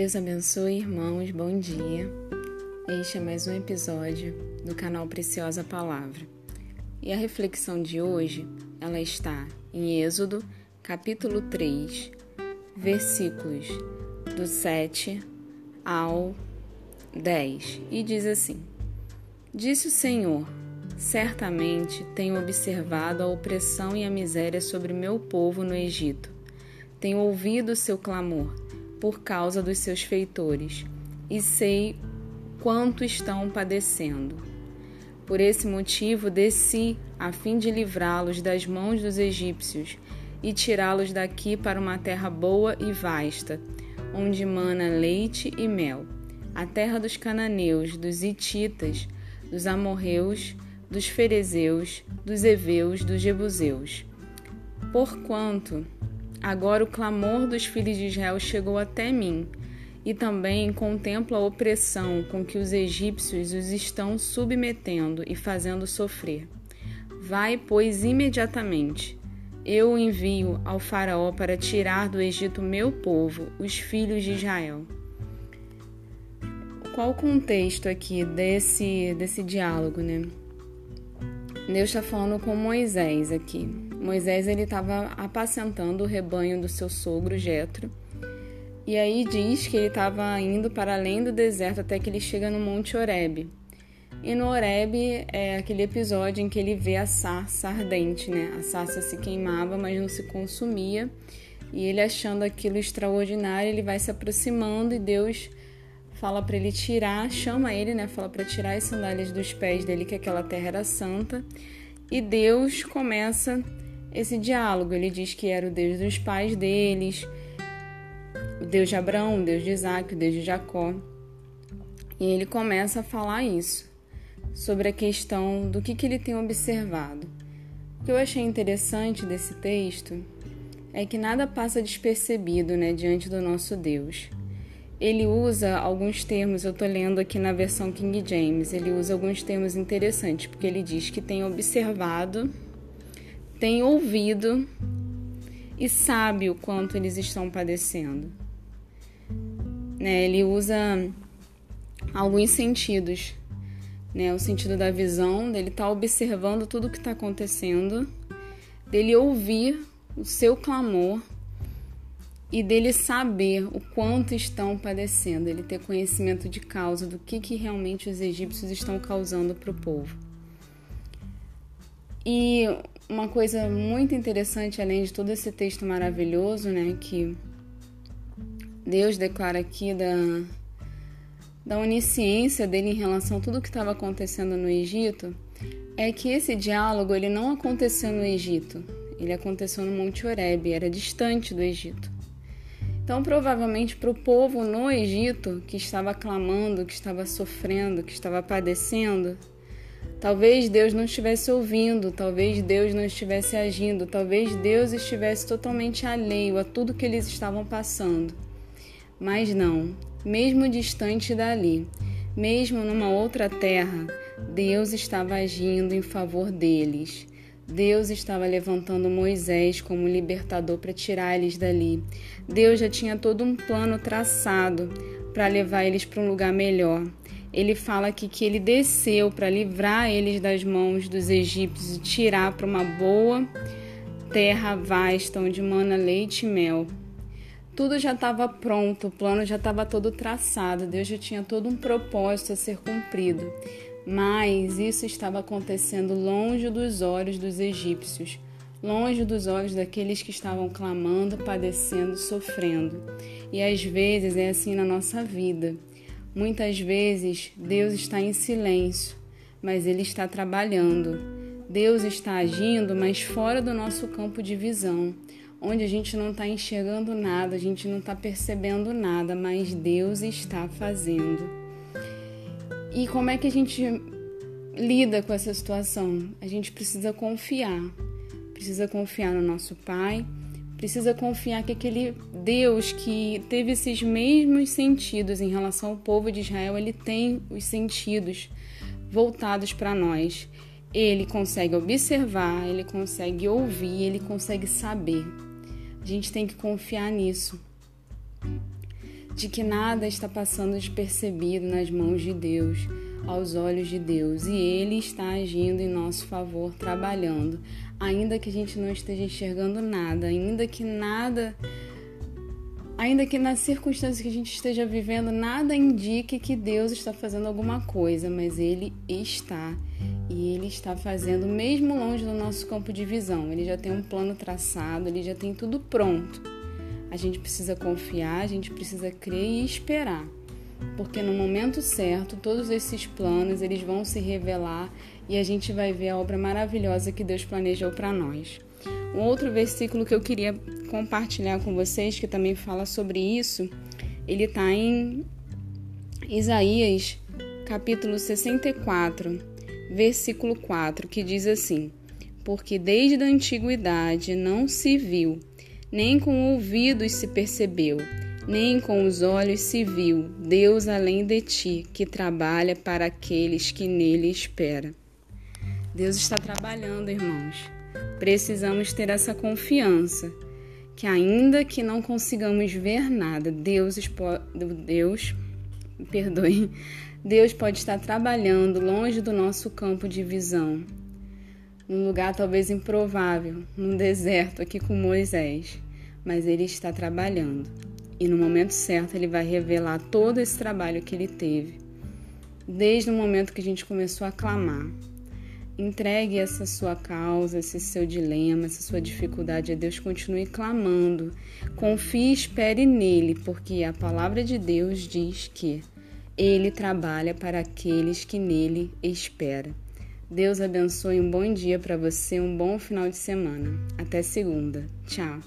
Deus abençoe, irmãos, bom dia. Este é mais um episódio do canal Preciosa Palavra. E a reflexão de hoje, ela está em Êxodo, capítulo 3, versículos do 7 ao 10, e diz assim: Disse o Senhor: Certamente tenho observado a opressão e a miséria sobre meu povo no Egito. Tenho ouvido o seu clamor por causa dos seus feitores, e sei quanto estão padecendo. Por esse motivo desci a fim de livrá-los das mãos dos egípcios e tirá-los daqui para uma terra boa e vasta, onde mana leite e mel, a terra dos cananeus, dos hititas, dos amorreus, dos ferezeus, dos heveus, dos jebuseus. Porquanto Agora o clamor dos filhos de Israel chegou até mim, e também contemplo a opressão com que os egípcios os estão submetendo e fazendo sofrer. Vai, pois, imediatamente. Eu o envio ao Faraó para tirar do Egito meu povo, os filhos de Israel. Qual o contexto aqui desse, desse diálogo, né? Deus está falando com Moisés aqui. Moisés ele estava apacentando o rebanho do seu sogro Jetro. E aí diz que ele estava indo para além do deserto até que ele chega no Monte Horebe. E no Horebe é aquele episódio em que ele vê a sarça ardente, né? A sarça se queimava, mas não se consumia. E ele achando aquilo extraordinário, ele vai se aproximando e Deus fala para ele tirar, chama ele, né? Fala para tirar as sandálias dos pés dele, que aquela terra era santa. E Deus começa esse diálogo. Ele diz que era o Deus dos pais deles, o Deus de Abraão, o Deus de Isaac, o Deus de Jacó. E ele começa a falar isso, sobre a questão do que, que ele tem observado. O que eu achei interessante desse texto é que nada passa despercebido né, diante do nosso Deus ele usa alguns termos, eu estou lendo aqui na versão King James, ele usa alguns termos interessantes, porque ele diz que tem observado, tem ouvido e sabe o quanto eles estão padecendo. Né, ele usa alguns sentidos, né, o sentido da visão, dele estar tá observando tudo o que está acontecendo, dele ouvir o seu clamor e dele saber o quanto estão padecendo, ele ter conhecimento de causa do que, que realmente os egípcios estão causando para o povo. E uma coisa muito interessante, além de todo esse texto maravilhoso, né, que Deus declara aqui da, da onisciência dele em relação a tudo que estava acontecendo no Egito, é que esse diálogo ele não aconteceu no Egito, ele aconteceu no Monte Horebe, era distante do Egito. Então, provavelmente para o povo no Egito, que estava clamando, que estava sofrendo, que estava padecendo, talvez Deus não estivesse ouvindo, talvez Deus não estivesse agindo, talvez Deus estivesse totalmente alheio a tudo que eles estavam passando. Mas não, mesmo distante dali, mesmo numa outra terra, Deus estava agindo em favor deles. Deus estava levantando Moisés como libertador para tirar eles dali. Deus já tinha todo um plano traçado para levar eles para um lugar melhor. Ele fala aqui que ele desceu para livrar eles das mãos dos egípcios e tirar para uma boa terra vasta onde mana leite e mel. Tudo já estava pronto, o plano já estava todo traçado, Deus já tinha todo um propósito a ser cumprido. Mas isso estava acontecendo longe dos olhos dos egípcios, longe dos olhos daqueles que estavam clamando, padecendo, sofrendo. E às vezes é assim na nossa vida. Muitas vezes Deus está em silêncio, mas Ele está trabalhando. Deus está agindo, mas fora do nosso campo de visão, onde a gente não está enxergando nada, a gente não está percebendo nada, mas Deus está fazendo. E como é que a gente lida com essa situação? A gente precisa confiar. Precisa confiar no nosso Pai, precisa confiar que aquele Deus que teve esses mesmos sentidos em relação ao povo de Israel, ele tem os sentidos voltados para nós. Ele consegue observar, ele consegue ouvir, ele consegue saber. A gente tem que confiar nisso. de que nada está passando despercebido nas mãos de Deus, aos olhos de Deus, e Ele está agindo em nosso favor, trabalhando, ainda que a gente não esteja enxergando nada, ainda que nada ainda que nas circunstâncias que a gente esteja vivendo nada indique que Deus está fazendo alguma coisa, mas Ele está e Ele está fazendo mesmo longe do nosso campo de visão. Ele já tem um plano traçado, ele já tem tudo pronto. A gente precisa confiar, a gente precisa crer e esperar, porque no momento certo todos esses planos eles vão se revelar e a gente vai ver a obra maravilhosa que Deus planejou para nós. Um outro versículo que eu queria compartilhar com vocês, que também fala sobre isso, ele está em Isaías, capítulo 64, versículo 4, que diz assim: Porque desde a antiguidade não se viu, nem com ouvidos se percebeu, nem com os olhos se viu Deus além de ti, que trabalha para aqueles que nele esperam. Deus está trabalhando, irmãos. Precisamos ter essa confiança que ainda que não consigamos ver nada, Deus, Deus, perdoe, Deus pode estar trabalhando longe do nosso campo de visão, num lugar talvez improvável, num deserto aqui com Moisés, mas ele está trabalhando. E no momento certo ele vai revelar todo esse trabalho que ele teve, desde o momento que a gente começou a clamar. Entregue essa sua causa, esse seu dilema, essa sua dificuldade a Deus. Continue clamando. Confie e espere nele, porque a palavra de Deus diz que ele trabalha para aqueles que nele esperam. Deus abençoe um bom dia para você, um bom final de semana. Até segunda. Tchau.